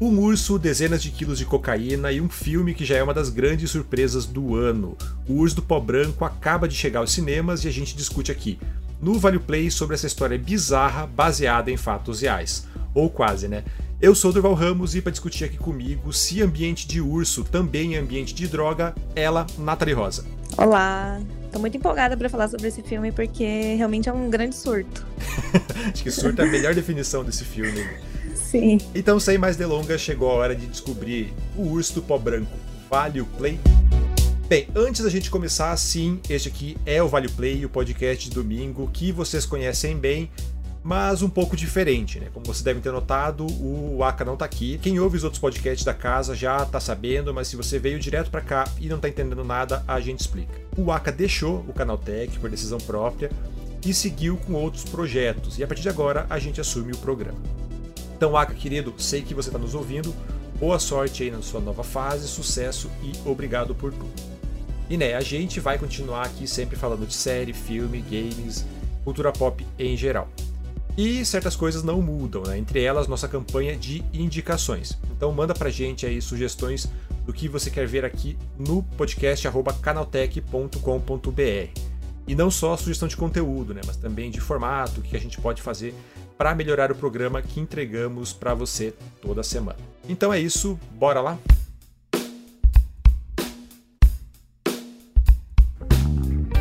Um urso, dezenas de quilos de cocaína e um filme que já é uma das grandes surpresas do ano. O Urso do Pó Branco acaba de chegar aos cinemas e a gente discute aqui, no Vale Play, sobre essa história bizarra baseada em fatos reais. Ou quase, né? Eu sou o Durval Ramos e para discutir aqui comigo se ambiente de urso também é ambiente de droga, ela, Nathalie Rosa. Olá, tô muito empolgada para falar sobre esse filme porque realmente é um grande surto. Acho que surto é a melhor definição desse filme. Sim. Então, sem mais delongas, chegou a hora de descobrir o urso do pó branco. Vale o play? Bem, antes da gente começar, sim, este aqui é o Vale Play, o podcast de domingo que vocês conhecem bem, mas um pouco diferente, né? Como vocês devem ter notado, o Aka não tá aqui. Quem ouve os outros podcasts da casa já tá sabendo, mas se você veio direto para cá e não tá entendendo nada, a gente explica. O Aka deixou o Canal Tech por decisão própria e seguiu com outros projetos, e a partir de agora a gente assume o programa. Então, Aka, querido, sei que você está nos ouvindo. Boa sorte aí na sua nova fase, sucesso e obrigado por tudo. E né, a gente vai continuar aqui sempre falando de série, filme, games, cultura pop em geral. E certas coisas não mudam, né? Entre elas, nossa campanha de indicações. Então manda pra gente aí sugestões do que você quer ver aqui no podcast canaltech.com.br. E não só sugestão de conteúdo, né? Mas também de formato, o que a gente pode fazer para melhorar o programa que entregamos para você toda semana. Então é isso, bora lá?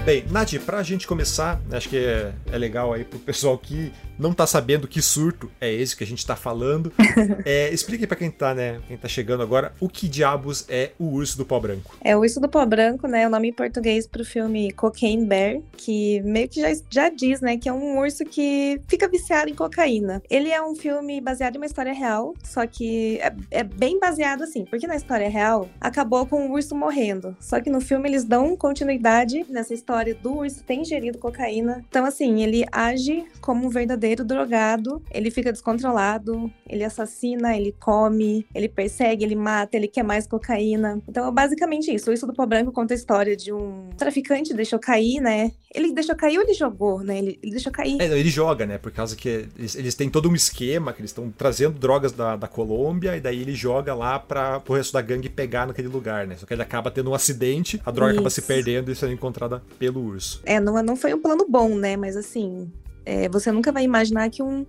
Bem, Nath, pra gente começar, acho que é, é legal aí pro pessoal que não tá sabendo que surto é esse que a gente tá falando. É, explique para quem tá, né, quem tá chegando agora, o que diabos é o Urso do Pó Branco. É o Urso do Pó Branco, né, o nome em português pro filme Cocaine Bear, que meio que já, já diz, né, que é um urso que fica viciado em cocaína. Ele é um filme baseado em uma história real, só que é, é bem baseado assim, porque na história real acabou com o urso morrendo, só que no filme eles dão continuidade nessa história do urso ter ingerido cocaína. Então, assim, ele age como um verdadeiro drogado, ele fica descontrolado, ele assassina, ele come, ele persegue, ele mata, ele quer mais cocaína. Então é basicamente isso. O Isso do Pó Branco conta a história de um traficante deixou cair, né? Ele deixou cair ou ele jogou, né? Ele, ele deixou cair. É, ele joga, né? Por causa que eles, eles têm todo um esquema que eles estão trazendo drogas da, da Colômbia e daí ele joga lá para o resto da gangue pegar naquele lugar, né? Só que ele acaba tendo um acidente, a droga isso. acaba se perdendo e sendo encontrada pelo urso. É, não, não foi um plano bom, né? Mas assim, é, você nunca vai imaginar que um,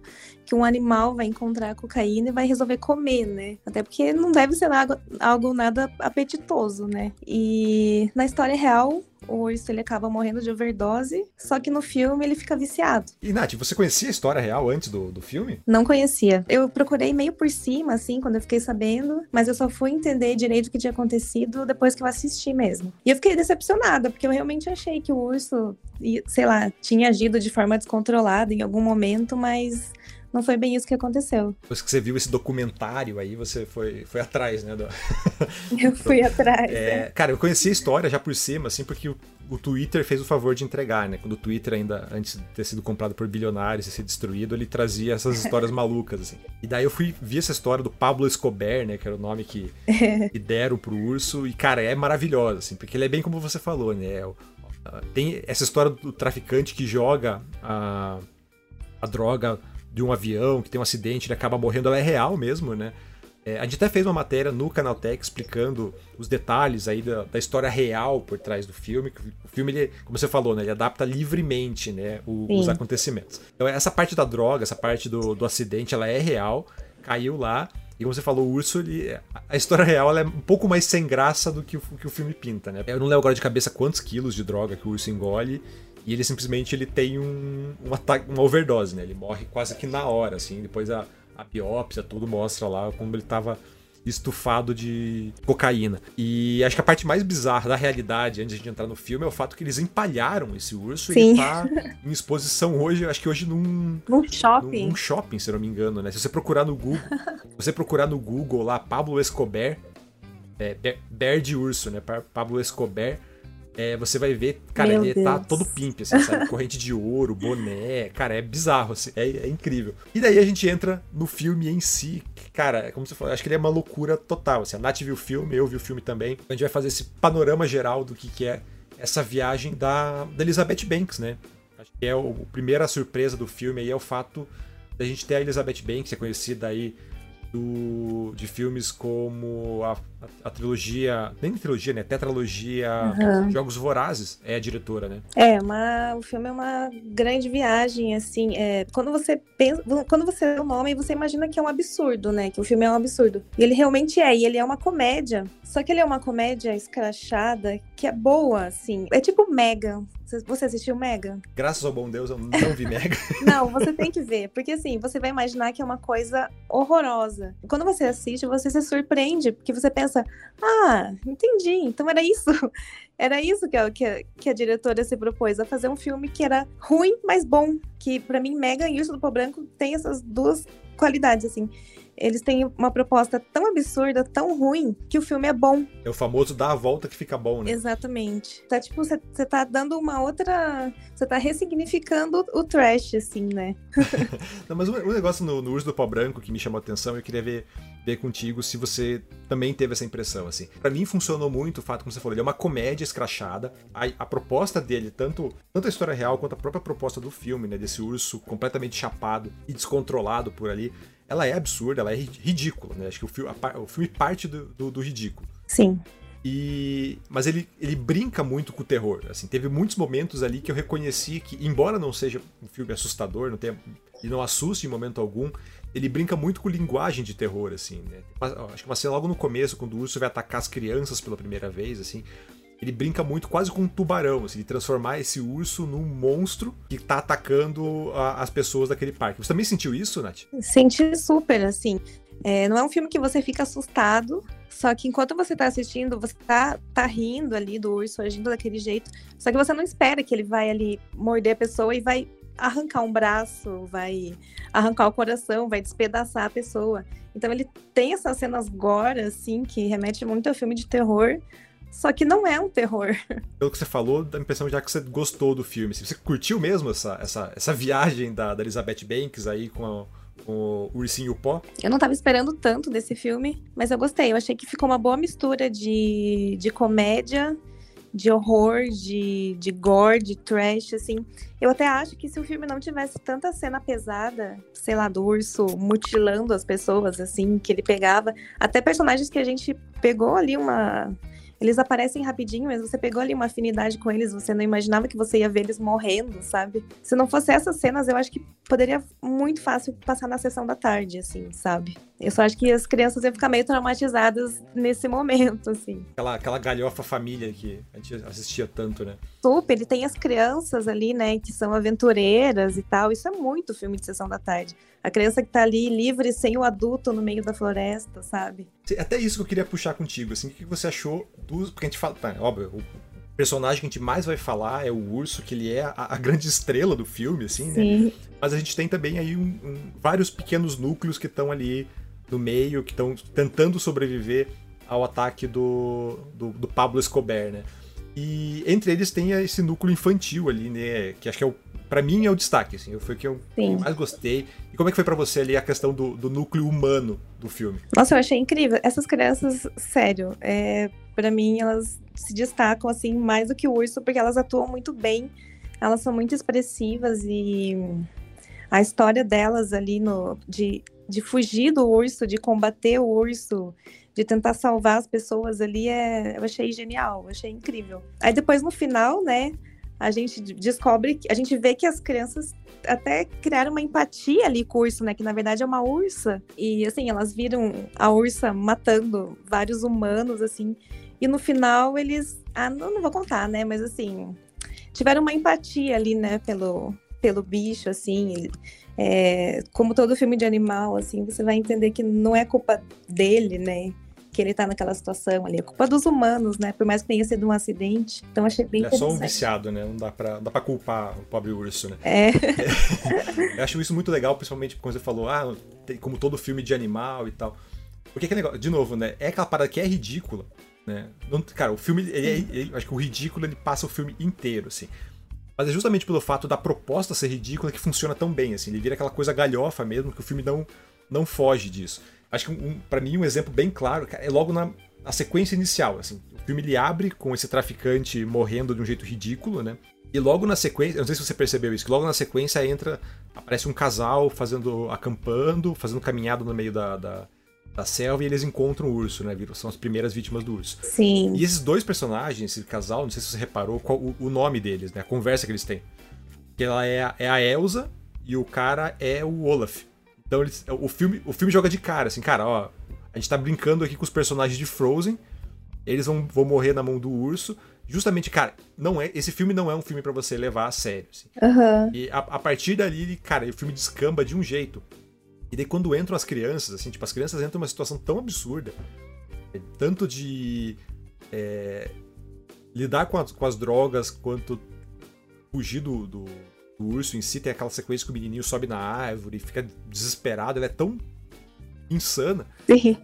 que um animal vai encontrar cocaína e vai resolver comer, né? Até porque não deve ser algo, algo nada apetitoso, né? E na história real, o urso ele acaba morrendo de overdose, só que no filme ele fica viciado. E Nath, você conhecia a história real antes do, do filme? Não conhecia. Eu procurei meio por cima, assim, quando eu fiquei sabendo, mas eu só fui entender direito o que tinha acontecido depois que eu assisti mesmo. E eu fiquei decepcionada, porque eu realmente achei que o urso, sei lá, tinha agido de forma descontrolada em algum momento, mas não foi bem isso que aconteceu. Depois que você viu esse documentário aí, você foi, foi atrás, né? Do... Eu fui atrás. É, é. Cara, eu conheci a história já por cima, assim, porque o, o, Twitter fez o favor de entregar, né? Quando o Twitter ainda, antes de ter sido comprado por bilionários e ser destruído, ele trazia essas histórias malucas, assim. E daí eu fui vi essa história do Pablo Escobar, né? Que era o nome que, que deram pro urso. E, cara, é maravilhosa, assim, porque ele é bem como você falou, né? Tem essa história do traficante que joga a, a droga de um avião que tem um acidente, ele acaba morrendo, ela é real mesmo, né? É, a gente até fez uma matéria no Canaltech explicando os detalhes aí da, da, história real por trás do filme. O filme, ele, como você falou, né, ele adapta livremente né, o, os acontecimentos. Então essa parte da droga, essa parte do, do acidente, ela é real, caiu lá. E como você falou, o urso, ele, a história real é um pouco mais sem graça do que o, que o filme pinta, né? Eu não lembro agora de cabeça quantos quilos de droga que o urso engole. E ele simplesmente ele tem um, um ataque, uma overdose, né? Ele morre quase que na hora, assim. Depois a, a biópsia, tudo mostra lá como ele estava estufado de cocaína. E acho que a parte mais bizarra da realidade, antes de entrar no filme, é o fato que eles empalharam esse urso Sim. e ele tá em exposição hoje, acho que hoje num... Num shopping. Num, num shopping, se não me engano, né? Se você procurar no Google, você procurar no Google lá, Pablo Escobar, é, Bear de urso, né? Pablo Escobar, é, você vai ver, cara, Meu ele tá Deus. tá todo pimp, assim, sabe? Corrente de ouro, boné, cara, é bizarro, assim, é, é, incrível. E daí a gente entra no filme em si, cara, como você falou, acho que ele é uma loucura total, assim, a Nath viu o filme, eu vi o filme também, a gente vai fazer esse panorama geral do que, que é essa viagem da, da Elizabeth Banks, né? Acho que é o, a primeira surpresa do filme aí é o fato da gente ter a Elizabeth Banks, que é conhecida aí do, de filmes como a, a, a trilogia, nem trilogia, né? Tetralogia Uhum. Jogos Vorazes é a diretora, né? É, uma, o filme é uma grande viagem, assim, é, quando você pensa, quando você lê o nome, você imagina que é um absurdo, né, que o filme é um absurdo, e ele realmente é, e ele é uma comédia, só que ele é uma comédia escrachada, que é boa, assim, é tipo Mega, Você- assistiu Mega? Graças ao bom Deus, eu não vi Mega. Não, você tem que ver, porque assim, você vai imaginar que é uma coisa horrorosa. Quando você assiste, você se surpreende, porque você pensa, ah, entendi, então era isso. Era isso que a, que a, que a diretora se propôs, a fazer um filme que era ruim, mas bom. Que pra mim, Mega e Urso do Pó Branco tem essas duas qualidades, assim. Eles têm uma proposta tão absurda, tão ruim, que o filme é bom. É o famoso dar a volta que fica bom, né? Exatamente. Tá tipo, você tá dando uma outra. Você tá ressignificando o trash, assim, né? Não, mas um, um negócio no, no Urso do Pó Branco que me chamou a atenção, eu queria ver, ver contigo se você também teve essa impressão, assim. Pra mim funcionou muito o fato, como você falou, ele é uma comédia escrachada. A, a proposta dele, tanto, tanto a história real quanto a própria proposta do filme, né? Desse urso completamente chapado e descontrolado por ali, ela é absurda, ela é ri- ridícula, né? Acho que o filme, a o filme parte do, do- do ridículo. Sim. E mas ele, ele brinca muito com o terror. Assim, teve muitos momentos ali que eu reconheci que, embora não seja um filme assustador, não tenha, e não assuste em momento algum, ele brinca muito com linguagem de terror, assim, né? Acho que uma cena logo no começo, quando o urso vai atacar as crianças pela primeira vez, assim. Ele brinca muito quase com um tubarão, assim, de transformar esse urso num monstro que tá atacando a- as pessoas daquele parque. Você também sentiu isso, Nath? Senti super, assim. É, não é um filme que você fica assustado, só que enquanto você tá assistindo, você tá, tá rindo ali do urso agindo daquele jeito. Só que você não espera que ele vai ali morder a pessoa e vai arrancar um braço, vai arrancar o coração, vai despedaçar a pessoa. Então ele tem essas cenas gore, assim, que remete muito ao filme de terror, só que não é um terror. Pelo que você falou, dá a impressão já que você gostou do filme. Você curtiu mesmo essa, essa, essa viagem da, da Elizabeth Banks aí com, a- com o Ursinho Pó? Eu não tava esperando tanto desse filme, mas eu gostei. Eu achei que ficou uma boa mistura de, de comédia, de horror, de, de gore, de trash, assim. Eu até acho que se o filme não tivesse tanta cena pesada, sei lá, do urso mutilando as pessoas, assim, que ele pegava, até personagens que a gente pegou ali uma. Eles aparecem rapidinho, mas você pegou ali uma afinidade com eles, você não imaginava que você ia ver eles morrendo, sabe? Se não fosse essas cenas, eu acho que poderia muito fácil passar na sessão da tarde, assim, sabe? Eu só acho que as crianças iam ficar meio traumatizadas nesse momento, assim. Aquela, aquela galhofa família que a gente assistia tanto, né? Super, ele tem as crianças ali, né, que são aventureiras e tal. Isso é muito filme de sessão da tarde. A criança que tá ali livre sem o adulto no meio da floresta, sabe? Até isso que eu queria puxar contigo, assim, o que você achou dos. Porque a gente fala. Tá, óbvio, o personagem que a gente mais vai falar é o urso, que ele é a, a grande estrela do filme, assim, né? Sim. Mas a gente tem também aí um- um- vários pequenos núcleos que estão ali no meio, que estão tentando sobreviver ao ataque do, do, do Pablo Escobar, né? E entre eles tem esse núcleo infantil ali, né? Que acho que é o. Pra mim é o destaque, assim. Foi o que eu Sim. mais gostei. E como é que foi pra você ali a questão do, do núcleo humano do filme? Nossa, eu achei incrível. Essas crianças, sério, é, para mim elas se destacam assim mais do que o urso porque elas atuam muito bem. Elas são muito expressivas e a história delas ali no de, de fugir do urso, de combater o urso, de tentar salvar as pessoas ali é, eu achei genial, eu achei incrível. Aí depois no final, né, a gente descobre, a gente vê que as crianças até criaram uma empatia ali com o urso, né? Que na verdade é uma ursa. E assim, elas viram a ursa matando vários humanos, assim. E no final eles. Ah, não, não vou contar, né? Mas assim, tiveram uma empatia ali, né, pelo, pelo bicho, assim. É, como todo filme de animal, assim, você vai entender que não é culpa dele, né? Que ele tá naquela situação ali. É culpa dos humanos, né? Por mais que tenha sido um acidente. Então achei bem Ele é só um viciado, né? Não dá pra, dá pra culpar o pobre urso, né? É, Eu acho isso muito legal, principalmente quando você falou, ah, tem- como todo filme de animal e tal. Porque que negócio, de novo, né? É aquela parada que é ridícula, né? Não- cara, o filme, ele, é- ele- acho que o ridículo ele passa o filme inteiro, assim. Mas é justamente pelo fato da proposta ser ridícula que funciona tão bem, assim. Ele vira aquela coisa galhofa mesmo, que o filme não, não foge disso. Acho que, um, para mim, um exemplo bem claro é logo na, na sequência inicial, assim. O filme ele abre com esse traficante morrendo de um jeito ridículo, né? E logo na sequência, eu não sei se você percebeu isso, que logo na sequência entra, aparece um casal fazendo, acampando, fazendo caminhada no meio da, da, da selva e eles encontram o urso, né? São as primeiras vítimas do urso. Sim. E esses dois personagens, esse casal, não sei se você reparou qual, o, o nome deles, né? A conversa que eles têm. Que ela é, a- é a Elsa e o cara é o Olaf. Então eles, o, filme, o filme joga de cara, assim, cara, ó. A gente tá brincando aqui com os personagens de Frozen. Eles vão, vão morrer na mão do urso. Justamente, cara, não é, esse filme não é um filme pra você levar a sério. assim. Aham. E a, a partir dali, cara, o filme descamba de um jeito. E daí quando entram as crianças, assim, tipo, as crianças entram numa situação tão absurda, tanto de é, lidar com as, com as drogas, quanto fugir do, do, do urso em si, tem aquela sequência que o menininho sobe na árvore e fica desesperado, ela é tão insana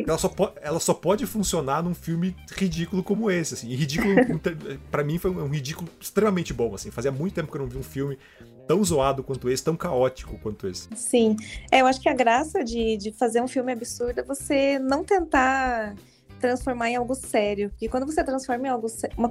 ela só, ela só pode funcionar num filme ridículo como esse, assim. E ridículo, pra mim, foi um ridículo extremamente bom, assim. Fazia muito tempo que eu não vi um filme tão zoado quanto esse, tão caótico quanto esse. Sim. É, eu acho que a graça de, de fazer um filme absurdo é você não tentar transformar em algo sério. Porque quando você transforma em algo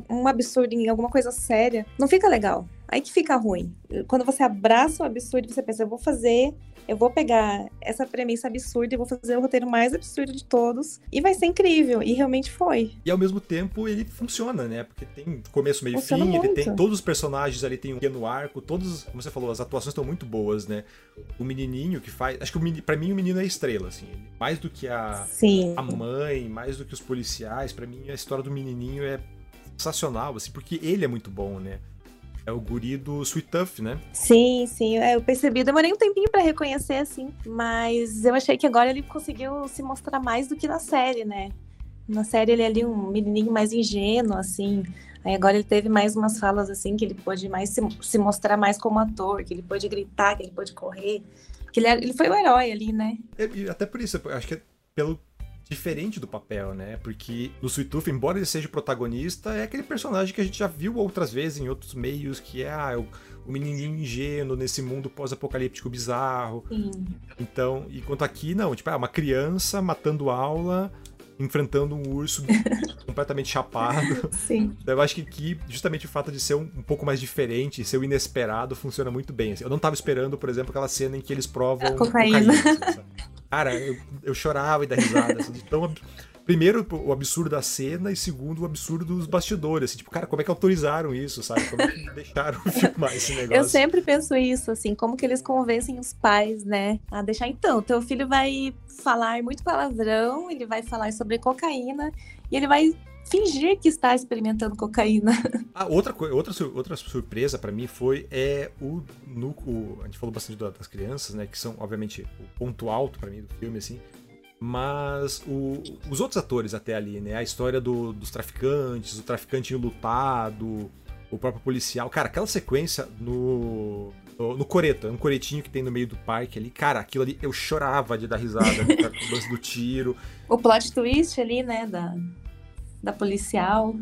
um absurdo em alguma coisa séria, não fica legal. Aí que fica ruim. Quando você abraça o absurdo, você pensa, eu vou fazer, eu vou pegar essa premissa absurda e vou fazer o roteiro mais absurdo de todos. E vai ser incrível. E realmente foi. E ao mesmo tempo ele funciona, né? Porque tem começo, meio e fim, ele muito. tem todos os personagens ali tem um pequeno arco, todos, como você falou, as atuações estão muito boas, né? O menininho que faz, acho que o para mim o menino é a estrela, assim, Ele- mais do que a Sim. a mãe, mais do que os policiais, pra mim a história do menininho é sensacional, assim, porque ele é muito bom, né? É o guri do Sweet Tuff, né? Sim, sim, é, eu percebi. Demorei um tempinho pra reconhecer, assim, mas eu achei que agora ele conseguiu se mostrar mais do que na série, né? Na série ele é ali um menininho mais ingênuo, assim. Aí agora ele teve mais umas falas, assim, que ele pôde mais se, se mostrar mais como ator, que ele pôde gritar, que ele pôde correr. Que ele, ele foi o herói ali, né? E e até por isso, acho que é pelo diferente do papel, né? Porque no Sweet Tooth, embora ele seja protagonista, é aquele personagem que a gente já viu outras vezes em outros meios, que é ah, o, o menininho ingênuo nesse mundo pós-apocalíptico bizarro. Sim. Então, enquanto aqui não, tipo, é uma criança matando aula, enfrentando um urso completamente chapado. Sim. Eu acho que aqui, justamente o fato de ser um, um pouco mais diferente, ser o inesperado, funciona muito bem. assim. Eu não tava esperando, por exemplo, aquela cena em que eles provam A cocaína. assim, sabe? Cara, eu, eu chorava e dava risada. Assim, de tão ab- Primeiro, o absurdo da cena, e segundo, o absurdo dos bastidores. Assim, tipo, cara, como é que autorizaram isso, sabe? Como é que deixaram filmar esse negócio? Eu sempre penso isso, assim, como que eles convencem os pais, né, a deixar. Então, teu filho vai falar muito palavrão, ele vai falar sobre cocaína e ele vai fingir que está experimentando cocaína. Ah, outra, outra, outra surpresa pra mim foi é o, no, o- A gente falou bastante da- das crianças, né? Que são, obviamente, o ponto alto pra mim do filme, assim. Mas o- os outros atores até ali, né? A história do- dos traficantes, o traficante lutado, o próprio policial. Cara, aquela sequência no. No, coreto, um coretinho que tem no meio do parque ali. Cara, aquilo ali eu chorava de dar risada com o lance do tiro. O plot twist ali, né, da, da policial.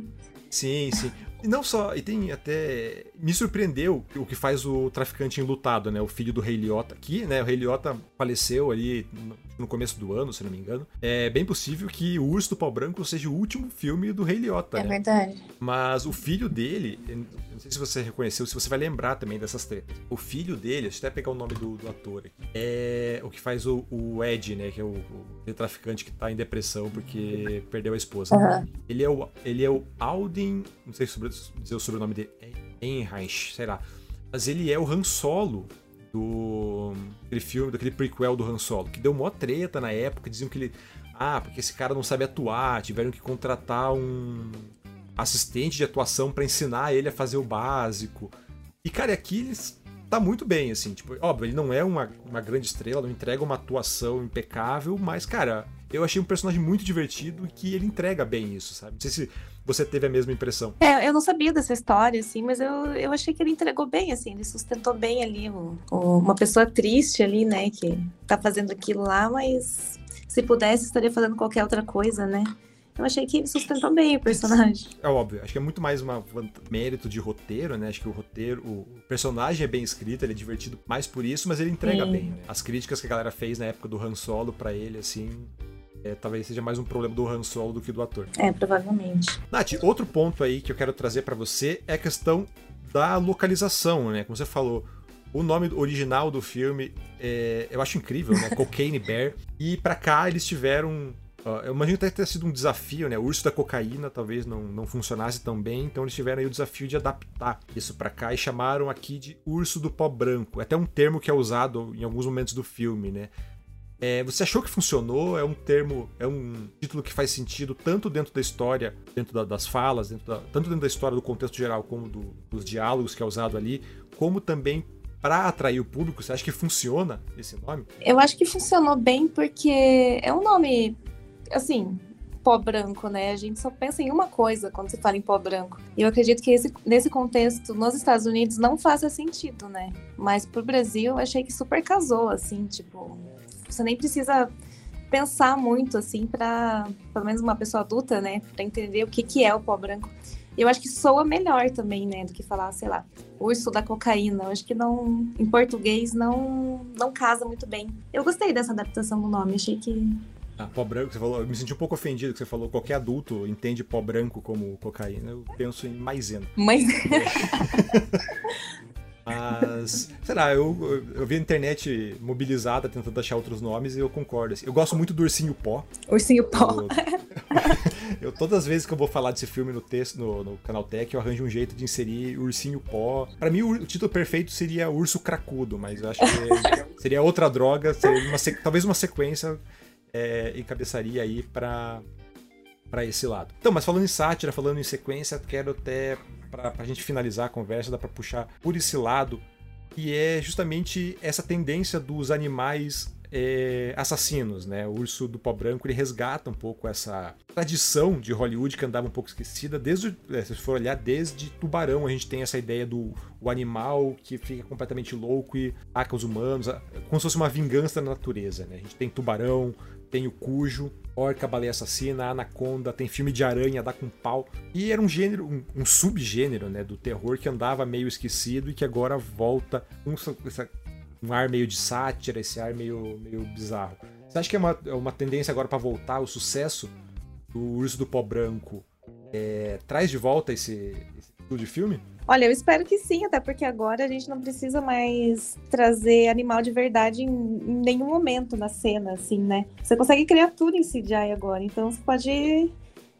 Sim, sim. E não só, e tem até. Me surpreendeu o que faz o traficante enlutado, né? O filho do Rei Liotta aqui, né? O Rei Liotta faleceu ali no- começo do ano, se não me engano. É bem possível que O Urso do Pau Branco seja o último filme do Rei Liotta, É né? verdade. Mas o filho dele, não sei se você reconheceu, se você vai lembrar também dessas tretas. O filho dele, deixa eu até pegar o nome do, do ator aqui, é o que faz o, o Ed, né? Que é o, o traficante que tá em depressão porque perdeu a esposa. Aham. Ele é o, ele é o Alden, não sei sobre, dizer o sobrenome dele, Ehrenreich, sei lá. Mas ele é o Han Solo do aquele filme, daquele prequel do Han Solo, que deu mó treta na época, diziam que ele, ah, porque esse cara não sabe atuar, tiveram que contratar um assistente de atuação pra ensinar ele a fazer o básico. E cara, aqui ele tá muito bem, assim, tipo, óbvio, ele não é uma, uma grande estrela, não entrega uma atuação impecável, mas cara, eu achei um personagem muito divertido e que ele entrega bem isso, sabe? Não sei se você teve a mesma impressão. É, eu não sabia dessa história, assim, mas eu, eu achei que ele entregou bem, assim, ele sustentou bem ali o- o- uma pessoa triste ali, né, que tá fazendo aquilo lá, mas se pudesse estaria fazendo qualquer outra coisa, né? Eu achei que ele sustentou bem o personagem. É óbvio, acho que é muito mais um mérito de roteiro, né? Acho que o roteiro, o personagem é bem escrito, ele é divertido mais por isso, mas ele entrega Sim. bem, né? As críticas que a galera fez na época do Han Solo pra ele, assim, é, talvez seja mais um problema do Han Solo do que do ator. É, provavelmente. Nath, outro ponto aí que eu quero trazer pra você é a questão da localização, né? Como você falou, o nome original do filme é, eu acho incrível, né? Cocaine Bear. E pra cá eles tiveram eu imagino que ter sido um desafio, né? O urso da cocaína talvez não, não funcionasse tão bem, então eles tiveram aí o desafio de adaptar isso para cá e chamaram aqui de urso do pó branco. É até um termo que é usado em alguns momentos do filme, né? É, você achou que funcionou? É um termo, é um título que faz sentido tanto dentro da história, dentro da, das falas, dentro da, tanto dentro da história do contexto geral, como do, dos diálogos que é usado ali, como também para atrair o público? Você acha que funciona esse nome? Eu acho que funcionou bem porque é um nome, assim, pó branco, né? A gente só pensa em uma coisa quando se fala em pó branco. E eu acredito que esse, nesse contexto, nos Estados Unidos, não faça sentido, né? Mas pro Brasil, eu achei que super casou, assim, tipo, você nem precisa pensar muito, assim, para pelo menos uma pessoa adulta, né, para entender o que, que é o pó branco. Eu acho que soa melhor também, né, do que falar, sei lá, urso da cocaína. Eu acho que não, em português não, não casa muito bem. Eu gostei dessa adaptação do nome, achei que ah, pó branco, você falou, eu me senti um pouco ofendido que você falou qualquer adulto entende pó branco como cocaína. Eu penso em maisena. Maisena. Mas, sei lá, eu, eu vi a internet mobilizada tentando achar outros nomes e eu concordo. Assim. Eu gosto muito do Ursinho Pó. Ursinho Pó. Eu, eu, todas as vezes que eu vou falar desse filme no texto, no, no Canal Tech, eu arranjo um jeito de inserir Ursinho Pó. Para mim, o, o, título perfeito seria Urso Cracudo, mas eu acho que seria outra droga, seria uma, talvez uma sequência é, encabeçaria aí para para esse lado. Então, mas falando em sátira, falando em sequência, quero até para a gente finalizar a conversa, dá para puxar por esse lado, que é justamente essa tendência dos animais é, assassinos, né? O Urso do Pó Branco ele resgata um pouco essa tradição de Hollywood que andava um pouco esquecida. Desde, é, se for olhar, desde Tubarão a gente tem essa ideia do o animal que fica completamente louco e ataca os humanos, como se fosse uma vingança da natureza, né? A gente tem Tubarão, tem o Cujo, Orca, Baleia Assassina, Anaconda, tem filme de aranha, dá com pau. E era um gênero, um, um subgênero, né, do terror que andava meio esquecido e que agora volta com essa, um ar meio de sátira, esse ar meio, meio bizarro. Você acha que é uma, é uma tendência agora para voltar o sucesso do Urso do Pó Branco? É, traz de volta esse, esse tipo de filme? Olha, eu espero que sim, até porque agora a gente não precisa mais trazer animal de verdade em, em nenhum momento na cena, assim, né? Você consegue criar tudo em CGI agora, então você pode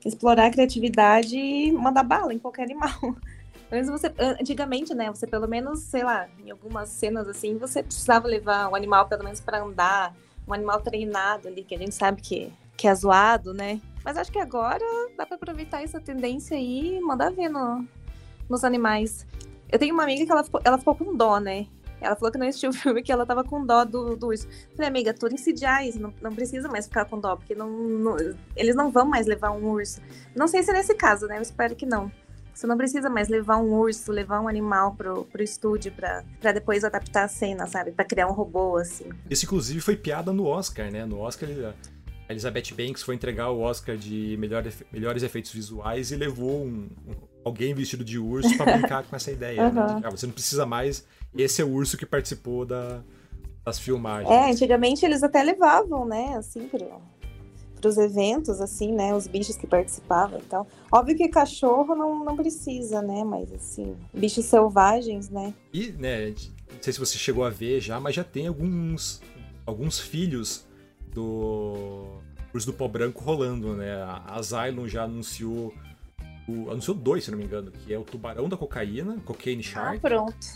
explorar a criatividade e mandar bala em qualquer animal. você, antigamente, né, você pelo menos, sei lá, em algumas cenas assim, você precisava levar um animal pelo menos para andar, um animal treinado ali, que a gente sabe que, que é zoado, né? Mas acho que agora dá para aproveitar essa tendência aí e mandar ver no, nos animais. Eu tenho uma amiga que ela ficou, ela ficou com dó, né? Ela falou que não assistiu o filme, que ela tava com dó do, do urso. Falei, amiga, tudo em CGI, não, não precisa mais ficar com dó, porque não, não, eles não vão mais levar um urso. Não sei se é nesse caso, né? Eu espero que não. Você não precisa mais levar um urso, levar um animal pro, pro estúdio pra, pra depois adaptar a cena, sabe? Pra criar um robô, assim. Isso, inclusive, foi piada no Oscar, né? No Oscar, a Elizabeth Banks foi entregar o Oscar de melhor, melhores efeitos visuais e levou um, um alguém vestido de urso para brincar com essa ideia. Uhum. Né? De, ah, você não precisa mais. Esse é o urso que participou da, das filmagens. É, antigamente eles até levavam, né, assim, pro, pros eventos, assim, né, os bichos que participavam e tal. Óbvio que cachorro não, não precisa, né, mas assim, bichos selvagens, né. E, né, não sei se você chegou a ver já, mas já tem alguns, alguns filhos do Urso do Pó Branco rolando, né. A Asylum já anunciou o, anunciou dois, se não me engano, que é o Tubarão da Cocaína, Cocaine Shark. Ah, pronto.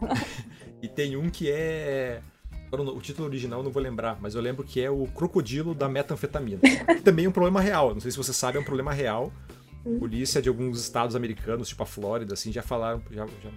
e tem um que é. O título original não vou lembrar, mas eu lembro que é o Crocodilo da Metanfetamina. Também é um problema real, não sei se você sabe, é um problema real. Hum. Polícia de alguns estados americanos, tipo a Flórida, assim, já falaram, já, já,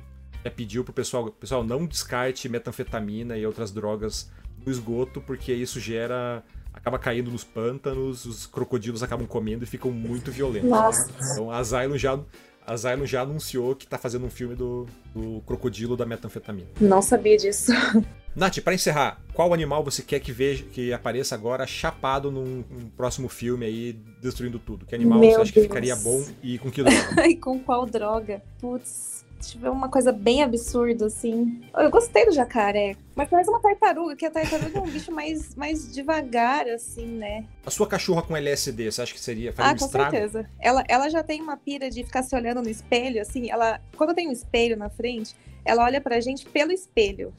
já pediu pro pessoal, pessoal, não descarte metanfetamina e outras drogas no esgoto, porque isso gera acaba caindo nos pântanos, os crocodilos acabam comendo e ficam muito violentos. Nossa. Então a Zylon já, a Zylon já anunciou que tá fazendo um filme do, do crocodilo da metanfetamina. Não sabia disso. Nath, para encerrar, qual animal você quer que veja que apareça agora chapado num, num próximo filme aí, destruindo tudo? Que animal Meu você acha Deus. que ficaria bom e com que droga? e com qual droga? Putz. Ver uma coisa bem absurda, assim. Eu gostei do jacaré, mas parece uma tartaruga, que a tartaruga é um bicho mais, mais devagar, assim, né? A sua cachorra com LSD, você acha que seria faria ah, um com estrago? certeza. Ela, ela já tem uma pira de ficar se olhando no espelho, assim. Ela, quando tem um espelho na frente, ela olha pra gente pelo espelho.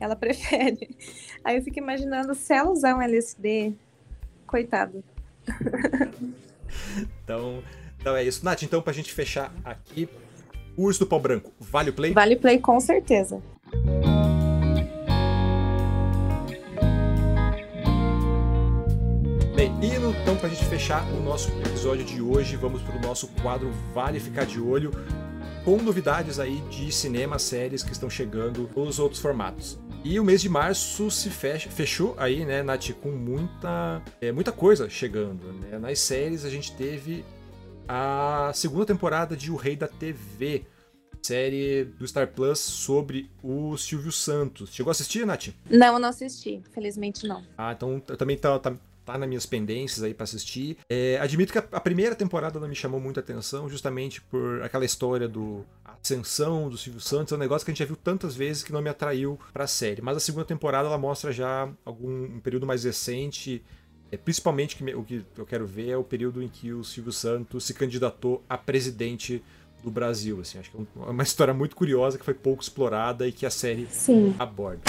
Ela prefere. Aí eu fico imaginando se ela usar um LSD, coitado. então, então é isso. Nath, então pra gente fechar aqui, o Urso do Pau Branco, vale o play? Vale o play com certeza. Bem, e então pra gente fechar o nosso episódio de hoje, vamos pro nosso quadro Vale Ficar de Olho, com novidades aí de cinema, séries que estão chegando nos outros formatos. E o mês de março se fecha, fechou aí, né, Nath, com muita, é, muita coisa chegando. Né? Nas séries a gente teve a segunda temporada de O Rei da TV, série do Star Plus sobre o Silvio Santos. Chegou a assistir, Nath? Não, não assisti. Felizmente não. Ah, então também tá, tá, tá nas minhas pendências aí para assistir. É, admito que a, a, primeira temporada não me chamou muita atenção, justamente por aquela história do ascensão do Silvio Santos, é um negócio que a gente já viu tantas vezes que não me atraiu para a série. Mas a segunda temporada ela mostra já algum um período mais recente. É, principalmente que me, o que eu quero ver é o período em que o Silvio Santos se candidatou a presidente do Brasil. Assim, acho que é uma história muito curiosa que foi pouco explorada e que a série Sim. aborda.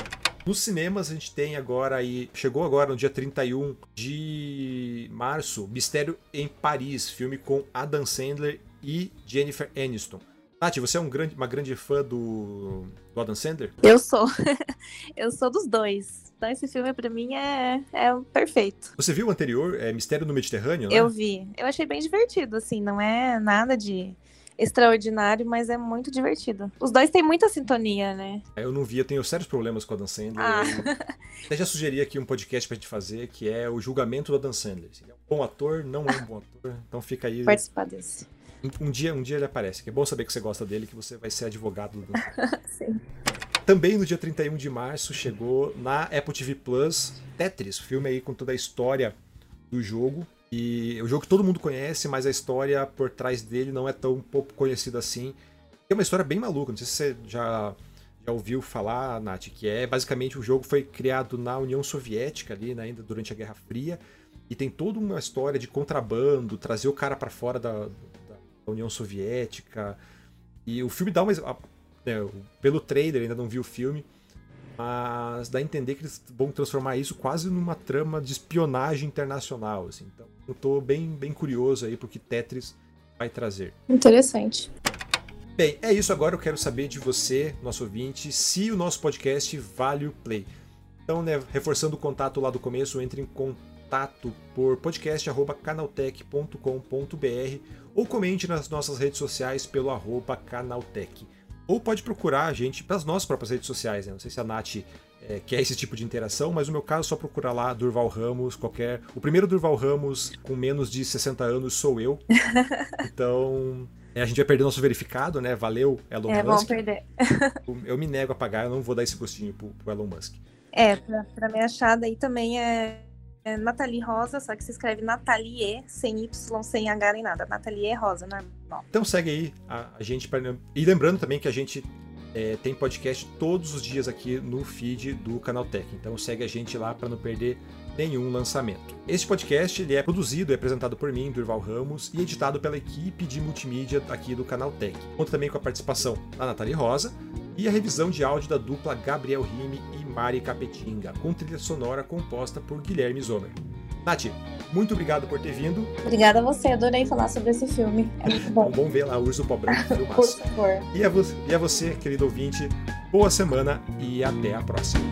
Nos cinemas a gente tem agora aí, chegou agora no dia 31 de março, Mistério em Paris, filme com Adam Sandler e Jennifer Aniston. Nath, você é um grande, uma grande fã do, do Adam Sandler? Eu sou. Eu sou dos dois. Então esse filme para mim é, é perfeito. Você viu o anterior, é Mistério no Mediterrâneo, né? Eu vi. Eu achei bem divertido, assim, não é nada de extraordinário, mas é muito divertido. Os dois têm muita sintonia, né? Eu não vi, eu tenho sérios problemas com o Adam Sandler. Ah. Até já sugeri aqui um podcast pra gente fazer, que é o julgamento do Adam Sandler. Ele é um bom ator, não é um bom ator, então fica aí. Participar desse. Um, dia, um dia ele aparece. Que é bom saber que você gosta dele, que você vai ser advogado do Sim. Também no dia 31 de março chegou na Apple TV Plus Tetris, filme aí com toda a história do jogo. E o jogo que todo mundo conhece, mas a história por trás dele não é tão pouco conhecida assim. É uma história bem maluca, não sei se você já, já ouviu falar, Nath, que é basicamente o jogo foi criado na União Soviética ali, né, ainda durante a Guerra Fria, e tem toda uma história de contrabando, trazer o cara para fora da, União Soviética. E o filme dá uma. Né, pelo trailer, ainda não vi o filme, mas dá a entender que eles vão transformar isso quase numa trama de espionagem internacional. Assim. Então, eu tô bem, bem curioso aí porque Tetris vai trazer. Interessante. Bem, é isso. Agora eu quero saber de você, nosso ouvinte, se o nosso podcast vale o play. Então, né, reforçando o contato lá do começo, entre em contato por podcast.canaltech.com.br ou comente nas nossas redes sociais pelo arroba canaltech. Ou pode procurar a gente pelas nossas próprias redes sociais. Né? Não sei se a Nath é, quer esse tipo de interação, mas no meu caso é só procurar lá Durval Ramos, qualquer. O primeiro Durval Ramos com menos de 60 anos sou eu. Então. É, a gente vai perder nosso verificado, né? Valeu, Elon é, Musk. É, vamos perder. eu me nego a pagar, eu não vou dar esse gostinho pro, pro Elon Musk. É, pra, pra me achar daí também é é Nathalie Rosa, só que se escreve Nathalie, sem Y, sem H nem nada. Nathalie Rosa, normal. Então segue aí a, a gente. Pra... E lembrando também que a gente é, tem podcast todos os dias aqui no feed do Canal Tech. Então segue a gente lá para não perder nenhum lançamento. Este podcast ele é produzido e apresentado por mim, Durval Ramos, e editado pela equipe de multimídia aqui do Canal Tech. Também com a participação da Nathalie Rosa e a revisão de áudio da dupla Gabriel Rime e Mari Capetinga, com trilha sonora composta por Guilherme Zomer. Nath, muito obrigado por ter vindo. Obrigada a você, adorei falar sobre esse filme. É muito bom. bom ver lá Urso Pobrão, filmaço. por favor. E a, você, e a você, querido ouvinte, boa semana e até a próxima.